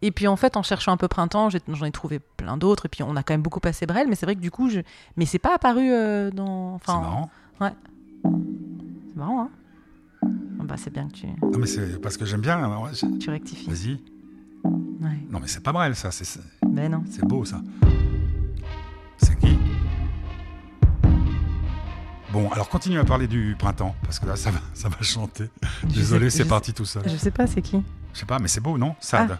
Et puis en fait, en cherchant un peu printemps, j'ai- j'en ai trouvé plein d'autres. Et puis on a quand même beaucoup passé Brel, mais c'est vrai que du coup, je... mais c'est pas apparu euh, dans. C'est Enfin, marrant. c'est marrant, hein Ah Bah c'est bien que tu, Non, mais c'est parce que j'aime bien. alors, c'est- tu rectifies. Vas-y. Ouais. Non, mais c'est pas Brel, ça. C'est Ben non. c'est beau, ça. C'est qui? Bon, alors continue à parler du printemps, parce que là, ça va, ça va chanter. Désolé, sais- c'est je parti tout seul. Je sais pas, c'est qui? Je sais pas, mais c'est beau, non? Sad.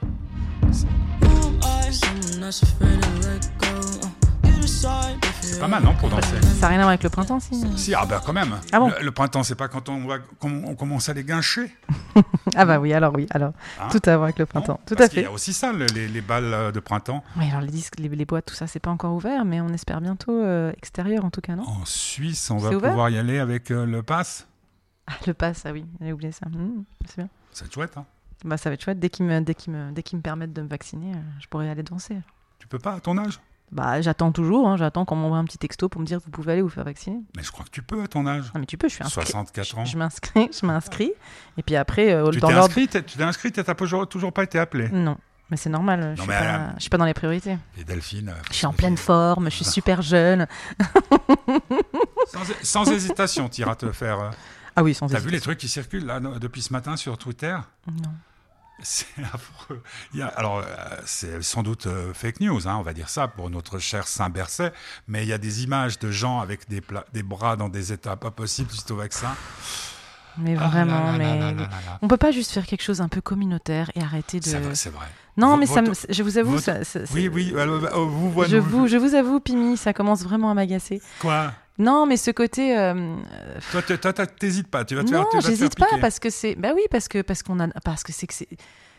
C'est pas mal, non, pour danser Ça n'a rien à voir avec le printemps, si Si, ah bah quand même. Ah bon le, le printemps, c'est pas quand on, commence à les guincher Ah bah oui, alors oui, alors. Hein tout à voir avec le non printemps. Tout Parce à qu'il y fait. a aussi ça, le- les, les balles euh, de printemps. Oui, alors les disques, les, les boîtes, tout ça, c'est pas encore ouvert, mais on espère bientôt euh, extérieur en tout cas, non En Suisse, on va pouvoir y aller avec euh, le pass. Ah, Le pass, ah oui, j'ai oublié ça. Hmm, c'est bien. C'est chouette, hein Bah ça va être chouette. Dès qu'ils me, dès me, dès qu'ils me permettent de me vacciner, je pourrais aller danser. Tu peux pas à ton âge? Bah j'attends toujours, hein, j'attends qu'on m'envoie un petit texto pour me dire que vous pouvez aller vous faire vacciner. Mais je crois que tu peux à ton âge. Ah mais tu peux, je suis inscrit. 64 ans. Je m'inscris, je m'inscris. Et puis après, euh, Tu dans t'es l'ordre. inscrit, t'es- tu t'es inscrit, t'as toujours, toujours pas été appelé. Non, mais c'est normal. Je Non, suis, pas, elle- je suis pas dans les priorités. Et Delphine. euh, Je suis en pleine forme, je suis super jeune. Sans, sans hésitation, tu iras te faire. euh, Ah oui, sans T'as vu les trucs qui circulent là depuis ce matin sur Twitter? Non. C'est affreux. Alors, euh, c'est sans doute euh, fake news, hein, on va dire ça, pour notre cher Saint-Berset, mais il y a des images de gens avec des, des bras dans des états pas possibles suite au vaccin. Mais Ah vraiment, là là mais là on peut pas juste faire quelque chose un peu communautaire et arrêter de. C'est vrai, c'est vrai. Non, mais ça je vous avoue, votre- ça, ça- Oui, oui, euh, euh, vous voyez. Je vous, je vous avoue, Pimi, ça commence vraiment à m'agacer. Quoi? Non, mais ce côté. euh, Toi, t'hésites pas, tu vas te faire non, faire j'hésite pas parce que c'est. Bah oui, parce que parce qu'on a, parce que c'est que c'est,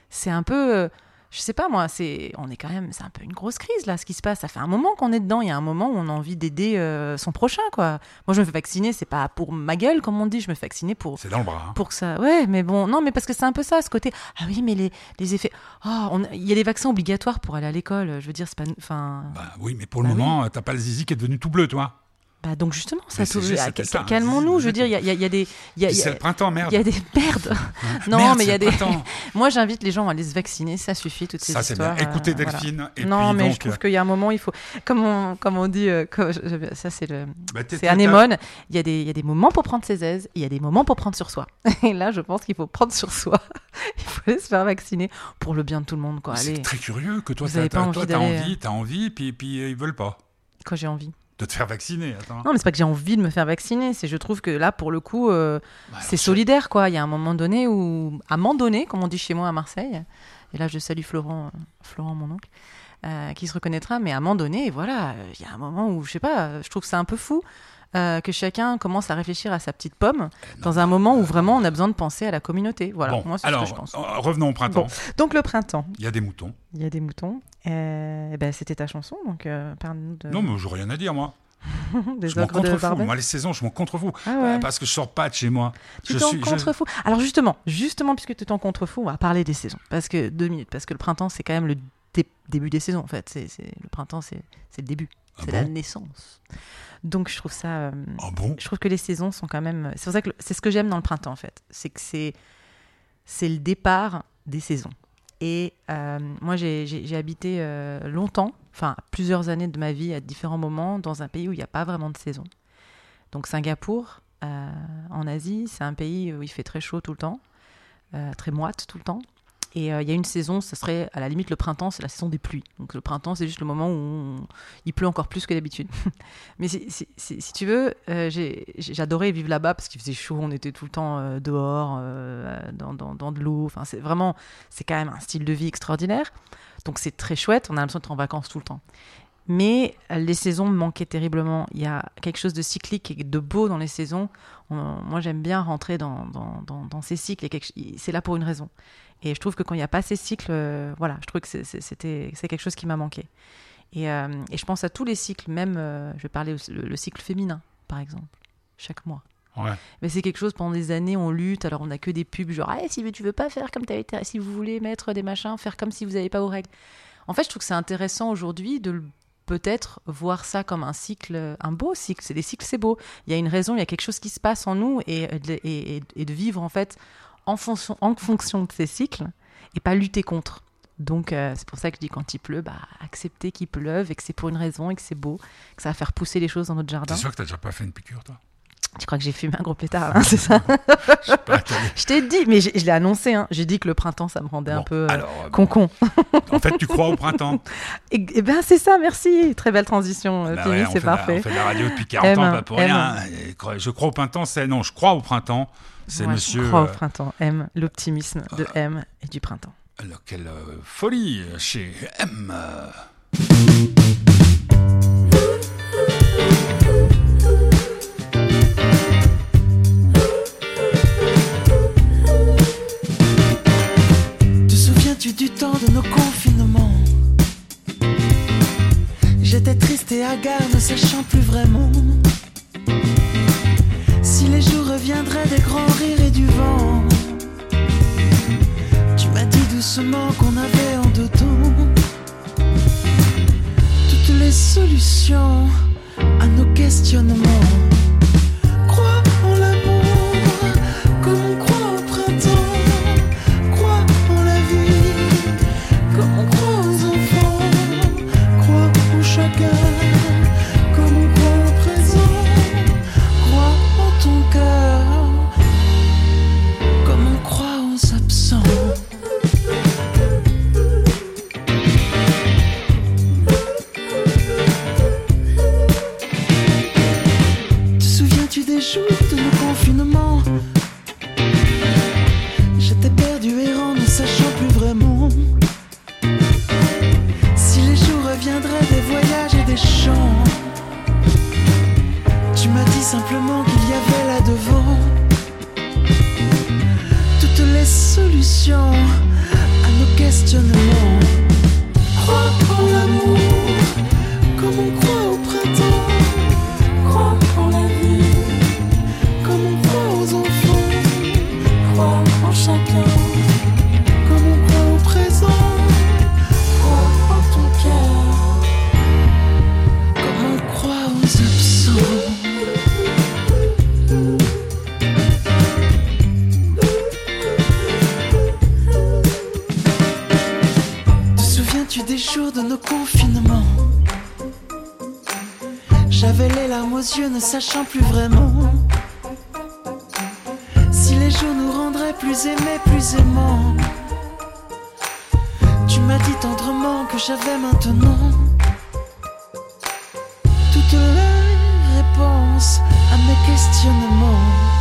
c'est un peu. Je sais pas moi, c'est, on est quand même, c'est un peu une grosse crise là, ce qui se passe. Ça fait un moment qu'on est dedans. Il y a un moment où on a envie d'aider euh, son prochain, quoi. Moi, je me fais vacciner, c'est pas pour ma gueule, comme on dit. Je me fais vacciner pour C'est dans le bras. hein. pour que ça. Ouais, mais bon, non, mais parce que c'est un peu ça, ce côté. Ah oui, mais les, les effets. Oh, on- il y a des vaccins obligatoires pour aller à l'école. Je veux dire, c'est pas. Enfin. Bah oui, mais pour le Bah oui. moment, t'as pas le zizi qui est devenu tout bleu, toi. Bah donc justement, ça ah, Calmons-nous. Je veux dire, il y a, y y des. C'est le printemps, merde. il y a des merdes. non, Merde, mais il y a des. Moi, j'invite les gens à aller se vacciner. Ça suffit toutes ces Ça, c'est histoires. bien. Écoutez, euh, voilà. Delphine. Et non, puis, mais donc, je trouve qu'il y a un moment, il faut, comme on, comme on dit, euh, comme ça c'est le, bah, c'est anémone. Il y a des, il y a des moments pour prendre ses aises, il y a des moments pour prendre sur soi. Et là, je pense qu'il faut prendre sur soi. Il faut aller se faire vacciner pour le bien de tout le monde, quoi. C'est très curieux que toi, Vous t'as envie toi, t'as envie, puis, puis euh, ils veulent pas quand j'ai envie. De te faire vacciner. Attends. Non, mais c'est pas que j'ai envie de me faire vacciner. C'est, je trouve que là, pour le coup, euh, Bah, c'est solidaire, quoi. Il y a un moment donné où, à un moment donné, comme on dit chez moi à Marseille, et là, je salue Florent, Florent, mon oncle, euh, qui se reconnaîtra, mais à un moment donné, voilà, il y a un moment où, je sais pas, je trouve que c'est un peu fou. Euh, que chacun commence à réfléchir à sa petite pomme dans un moment où vraiment on a besoin de penser à la communauté. Voilà, bon, moi c'est alors, ce que je pense. euh, revenons au printemps. Bon. Donc le printemps, Il y a des moutons. il y a des moutons. Euh, eh ben, C'était ta chanson, donc euh, parle-nous de... Non, mais j'ai rien à dire, moi. des Je m'en contrefous. Moi, les saisons, je m'en contrefous. Ah ouais. Euh, parce que je sors pas de chez moi. Tu je t'en suis, je- contrefous. Alors justement, justement, puisque tu t'en contrefous, on va parler des saisons. Parce que deux minutes, parce que le printemps, c'est quand même le dé- début des saisons. En fait, c'est c'est- le printemps, c'est le début, Ah c'est bon la naissance. Donc je trouve ça, euh, Ah bon je trouve que les saisons sont quand même. C'est pour ça que c'est ce que j'aime dans le printemps en fait, c'est que c'est c'est le départ des saisons. Et euh, moi, j'ai habité euh, longtemps, enfin plusieurs années de ma vie à différents moments dans un pays où il n'y a pas vraiment de saison. Donc Singapour, en Asie, c'est un pays où il fait très chaud tout le temps, très moite tout le temps. Et euh, il y a une saison, ce serait à la limite le printemps, c'est la saison des pluies. Donc le printemps, c'est juste le moment où il pleut encore plus que d'habitude. Mais si, tu veux, euh, j'adorais vivre là-bas parce qu'il faisait chaud, on était tout le temps euh, dehors, dans, de l'eau. Enfin, c'est vraiment, c'est quand même un style de vie extraordinaire. Donc c'est très chouette, on a l'impression d'être en vacances tout le temps. Mais les saisons me manquaient terriblement. Il y a quelque chose de cyclique et de beau dans les saisons. On- moi, j'aime bien rentrer dans, dans, ces cycles. C'est là pour une raison. Et je trouve que quand il n'y a pas ces cycles, euh, voilà, je trouve que c'est- c'est- c'était c'est quelque chose qui m'a manqué. Et, euh, et je pense à tous les cycles, même, euh, je vais parler aussi- le, le cycle féminin, par exemple, chaque mois. Ouais. Mais c'est quelque chose, pendant des années, on lutte, alors on n'a que des pubs, genre, ah, si tu veux pas faire comme tu été, si vous voulez mettre des machins, faire comme si vous n'avez pas vos règles. En fait, je trouve que c'est intéressant aujourd'hui de peut-être voir ça comme un cycle, un beau cycle. C'est des cycles, c'est beau. Il y a une raison, il y a quelque chose qui se passe en nous et- et de vivre en fait en fonction, en fonction de ces cycles et pas lutter contre. Donc euh, c'est pour ça que je dis quand il pleut, bah, accepter qu'il pleuve et que c'est pour une raison et que c'est beau, que ça va faire pousser les choses dans notre jardin. T'es sûr que t'as déjà pas fait une piqûre, toi? Tu crois que j'ai fumé un gros pétard, hein, c'est ça? Je t'ai dit, mais je l'ai annoncé, hein. j'ai dit que le printemps ça me rendait un Bon, peu euh, euh, bon, con-con. en fait, tu crois au printemps Et, et ben c'est ça, merci. Très belle transition, euh, Bah ouais, c'est la- parfait. on fait de la radio depuis 40 ans, M1, pas pour rien. Cro- Je crois au printemps, c'est. Non, je crois au printemps. C'est Ouais, monsieur. Crois au euh, printemps. M, l'optimisme de M et du printemps. alors, quelle euh, folie chez M. euh. Te souviens-tu du temps de nos confinements? J'étais triste et hagard, ne sachant plus vraiment les jours reviendraient des grands rires et du vent. Tu m'as dit doucement qu'on avait en dedans toutes les solutions à nos questionnements. 28 des de nos confinements. J'avais les larmes aux yeux, ne sachant plus vraiment si les jours nous rendraient plus aimés, plus aimants. Tu m'as dit tendrement que j'avais maintenant toutes les réponses à mes questionnements.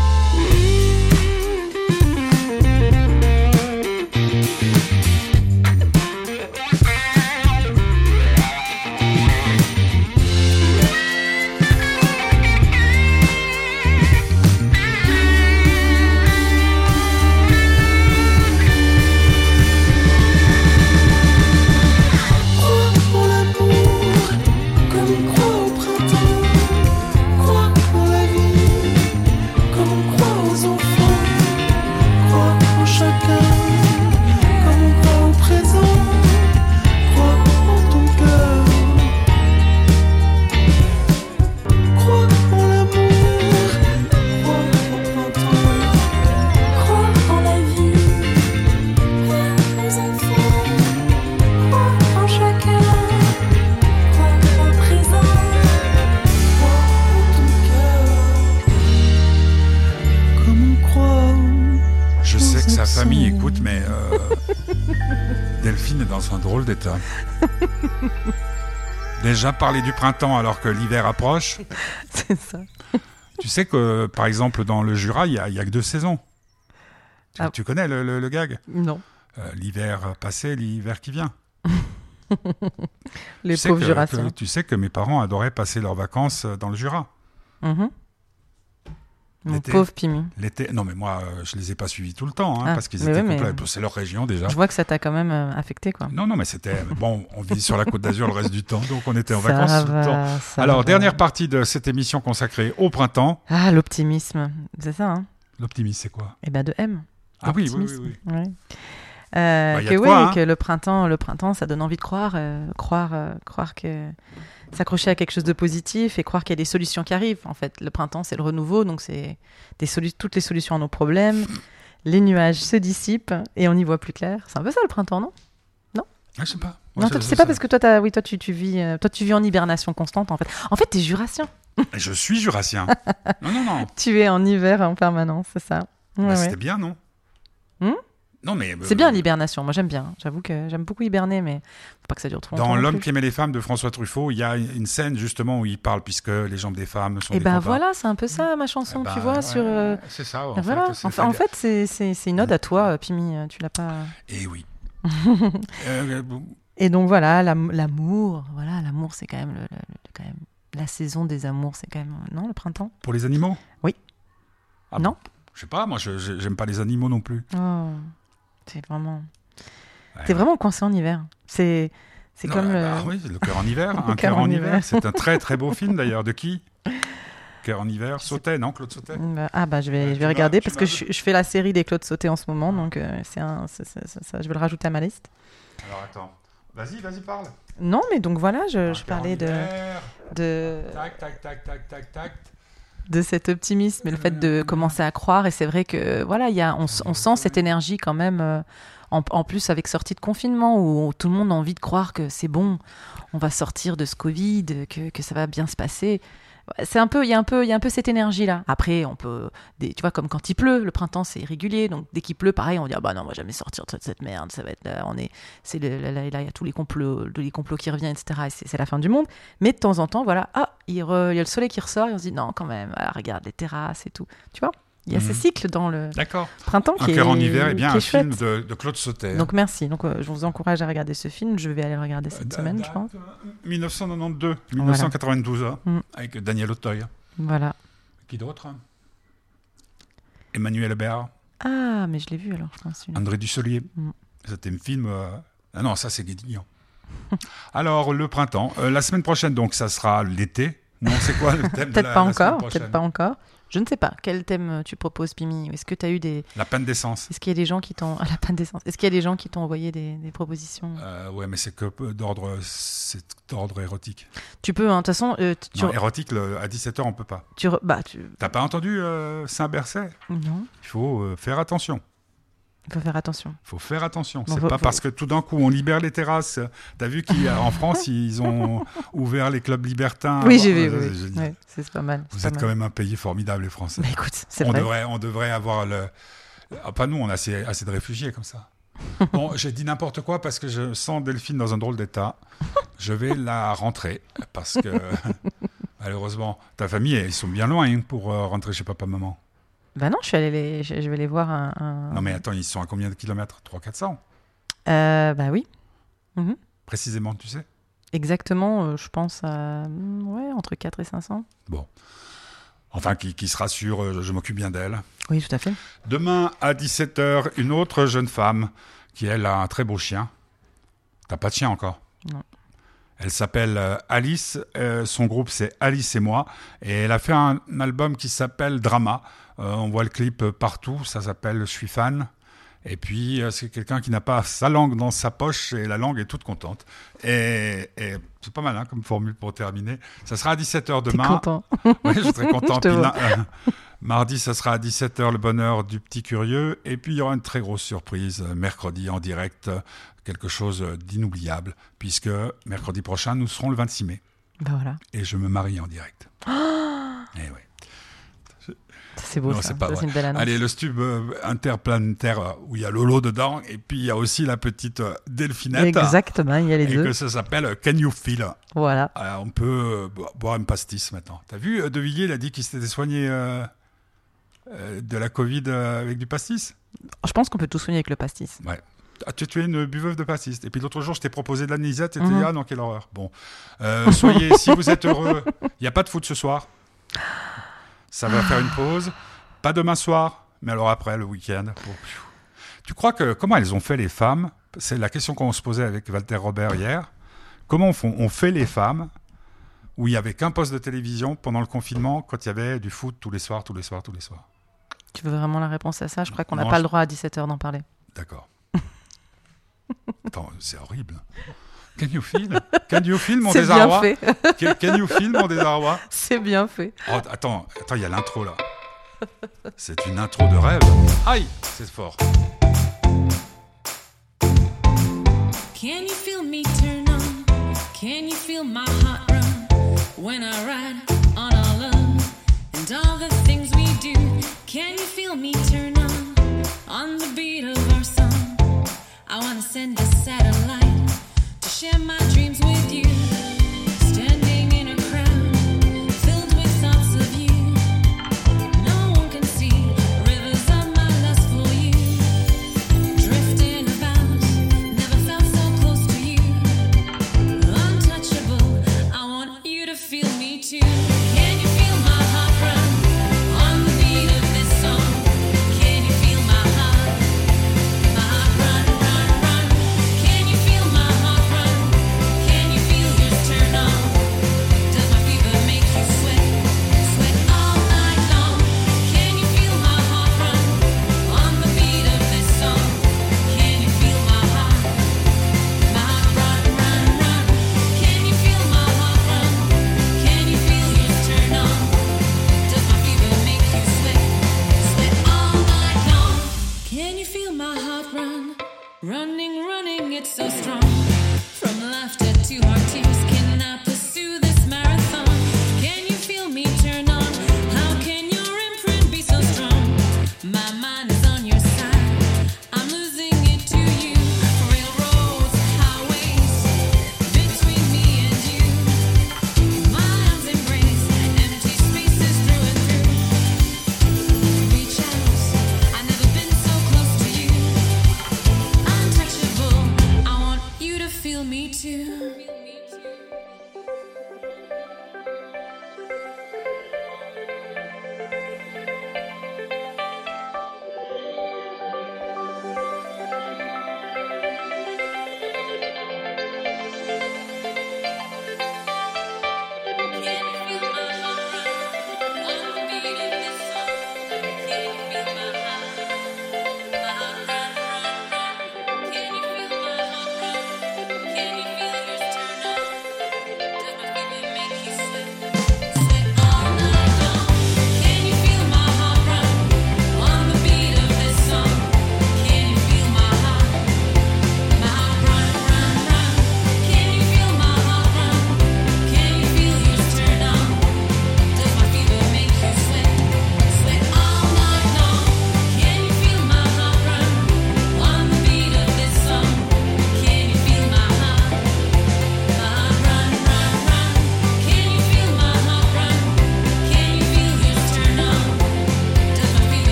Drôle d'état. Déjà parler du printemps alors que l'hiver approche. C'est ça. Tu sais que, par exemple, dans le Jura, il n'y a, il y a que deux saisons. Tu, Ah. tu connais le, le- le gag? Non. Euh, L'hiver passé, l'hiver qui vient. Les Tu sais pauvres que- que- tu sais que mes parents adoraient passer leurs vacances dans le Jura. Mhm. Mon pauvre Pimi. L'été. Non, mais moi, euh, je les ai pas suivis tout le temps, hein, Ah, parce qu'ils étaient oui, mais-. C'est leur région déjà. Je vois que ça t'a quand même euh, affecté, quoi. Non, non, mais c'était. Bon, on vit sur la côte d'Azur le reste du temps, donc on était en Ça vacances tout le temps. Alors, va. dernière partie de cette émission consacrée au printemps. Ah, l'optimisme. C'est ça, hein L'optimisme, c'est quoi? Et ben de M. Ah oui, oui, oui. Oui. Ouais. Euh, Bah, a que quoi, hein. que le printemps, le printemps, ça donne envie de croire, euh, croire, euh, croire que s'accrocher à quelque chose de positif et croire qu'il y a des solutions qui arrivent. En fait, le printemps, c'est le renouveau, donc c'est toutes les solutions à nos problèmes. Les nuages se dissipent et on y voit plus clair. C'est un peu ça le printemps, non? Ah, je sais pas. Moi, Non, c'est pas parce que toi, t'as- oui, toi, tu, tu vis, euh, toi, tu vis en hibernation constante, en fait. En fait, t'es jurassien. Je suis jurassien. non, non, non. Tu es en hiver en permanence, c'est ça. Ouais, Bah, ouais. C'était bien, non? Hmm? Non, mais. C'est euh, bien l'hibernation. Moi, j'aime bien. J'avoue que j'aime beaucoup hiberner, mais faut pas que ça dure trop longtemps. Dans L'homme qui aimait les femmes de François Truffaut, il y a une scène justement où il parle puisque les jambes des femmes sont Et des ben voilà, c'est un peu ça ma chanson, Eh ben, tu vois, ouais, sur. euh, C'est ça, en ben voilà. fait. c'est En, fait, c'est- une ode à toi, euh, Pimi. euh, Tu l'as pas. Eh oui. Euh, Et donc voilà, l'am- l'amour, voilà, l'amour, c'est quand même le, quand même la saison des amours, c'est quand même non le printemps? pour les animaux? Oui. Ah Non. bon? Je sais pas, moi, je- je- j'aime pas les animaux non plus. Oh, c'est vraiment. Ouais. T'es vraiment coincé en hiver. C'est c'est comme bah, le. ah oui, le cœur en hiver. Un cœur en hiver. hiver. C'est un très très beau film d'ailleurs. De qui? Cœur en hiver. Sautet, non Claude Sautet? Bah, Ah bah je vais, je vais regarder parce que je, je fais la série des Claude Sauté en ce moment, donc euh, c'est un, ça, je vais le rajouter à ma liste. Alors attends. Vas-y, vas-y, parle. Non, mais donc voilà, je, parlais de, de, Tac, tac, tac, tac, tac, tac. De cet optimisme et le fait de commencer à croire. Et c'est vrai que voilà, il y a, on, sent cette énergie quand même. euh, en, en plus avec sortie de confinement où tout le monde a envie de croire que c'est bon, on va sortir de ce Covid, que, que ça va bien se passer. C'est un peu, il y a un peu, il y a un peu cette énergie là. Après, on peut, des, tu vois, comme quand il pleut, le printemps c'est irrégulier, donc dès qu'il pleut, pareil, on dit ah bah non, on va jamais sortir de cette, merde, ça va être là, on est, c'est là, il y a tous les complots, tous les complots qui reviennent, etc. Et c'est c'est la fin du monde. Mais de temps en temps, voilà, ah, il, re- il y a le soleil qui ressort et on se dit non, quand même, ah, regarde les terrasses et tout. Tu vois, il y a Mhm. ces cycles dans le D'accord. printemps Un qui cœur est, en hiver, et bien qui un film de, de Claude Sauter. Donc merci. Donc euh, je vous encourage à regarder ce film. Je vais aller le regarder cette Euh, semaine, je pense. euh, 1992, 1992, hein, Mm. avec Daniel Auteuil. Voilà. Qui d'autre? Emmanuel Hébert, Ah, mais je l'ai vu alors, je pense. André Dussolier. Mm. C'était un film. euh, Ah non, ça c'est Guédiguian. Alors, le printemps. Euh, la semaine prochaine, donc, ça sera l'été. Non, c'est quoi le thème Peut-être pas encore. Peut-être pas encore. Je ne sais pas. Quel thème euh, tu proposes, Pimi? Est-ce que tu as eu des. La peine d'essence. Est-ce qu'il y a des gens qui t'ont. À la panne d'essence? Est-ce qu'il y a des gens qui t'ont envoyé des, des propositions? Euh, ouais, mais c'est que d'ordre, c'est d'ordre érotique. Tu peux, hein. de toute façon, euh, tu, Non, érotique, le- à 17h, on peut pas. tu re- bah, tu- T'as pas entendu euh, Saint-Berset Non, Il faut faire attention. Il faut faire attention. Il faut faire attention. Bon, c'est faut- pas faut- parce que tout d'un coup on libère les terrasses. T'as vu qu'en France ils ont ouvert les clubs libertins. oui, j'ai vu. euh, oui, c'est oui. génial. Ouais, c'est c'est pas mal. Vous pas êtes mal. quand même un pays formidable les Français. Bah, écoute, c'est on vrai. devrait, on devrait avoir le. Ah, pas nous, on a assez, assez de réfugiés comme ça. Bon, j'ai dit n'importe quoi parce que je sens Delphine dans un drôle d'état. Je vais la rentrer parce que malheureusement ta famille ils sont bien loin pour euh, rentrer chez papa maman. Bah non, je suis allée les, je, je vais les voir un. un- Non mais attends, ils sont à combien de kilomètres? 300-400 Euh, bah oui. Mhm. précisément, tu sais? Exactement, euh, je pense à mm, ouais, entre 4 et 500. Enfin, qui, qui se rassure, euh, je, m'occupe bien d'elle. Oui, tout à fait. Demain à 17h, une autre jeune femme qui, elle, a un très beau chien. T'as pas de chien encore? Non. Elle s'appelle euh, Alice. euh, son groupe, c'est Alice et moi. Et elle a fait un, album qui s'appelle Drama. Euh, on voit le clip partout. Ça s'appelle Je suis fan. Et puis, euh, c'est quelqu'un qui n'a pas sa langue dans sa poche et la langue est toute contente. Et, et c'est pas mal hein, comme formule pour terminer. Ça sera à 17h T'es demain. content. Oui, je suis très content. Je euh, mardi, ça sera à 17h, le bonheur du petit curieux. Et puis, il y aura une très grosse surprise euh, mercredi en direct. euh, Quelque chose euh, d'inoubliable, puisque mercredi prochain, nous serons le 26 mai. Bah voilà. Et je me marie en direct. Eh oui. C'est beau Non, ça. c'est pas Ça, une belle annonce. Allez, le stube interplanétaire où il y a Lolo dedans, et puis il y a aussi la petite euh, Delphinette. Exactement, il y a les Et deux. que ça s'appelle euh, Can You Feel? Voilà. Alors, on peut euh, bo- boire une pastis maintenant. T'as vu, De Villiers, il a dit qu'il s'était soigné euh, euh, de la Covid avec du pastis? Je pense qu'on peut tout soigner avec le pastis. Ouais. Ah, tu, tu es une buveuse de pastis. Et puis l'autre jour, je t'ai proposé de l'anisette et tu dit, ah non, quelle horreur. Bon. Euh, soyez, si vous êtes heureux, il n'y a pas de foot ce soir. Ça va faire une pause. Pas demain soir, mais alors après, le week-end. Bon. Tu crois que, comment elles ont fait les femmes? C'est la question qu'on se posait avec Walter Robert hier. Comment on, fait les femmes où il n'y avait qu'un poste de télévision pendant le confinement quand il y avait du foot tous les soirs, tous les soirs, tous les soirs? Tu veux vraiment la réponse à ça? Je crois qu'on n'a pas je- le droit à 17h d'en parler. D'accord. Attends, c'est horrible. Can you feel? Can you feel mon C'est bien désarroi? fait. Can, can you feel mon désarroi? C'est bien fait. Oh, Attends, attends, il y a l'intro là. C'est une intro de rêve. Aïe, c'est fort. Can you feel me turn on? Can you feel my heart run? When I ride on our love and all the things we do? Can you feel me turn on? On the beat of our song? I wanna send a satellite share my dreams with you.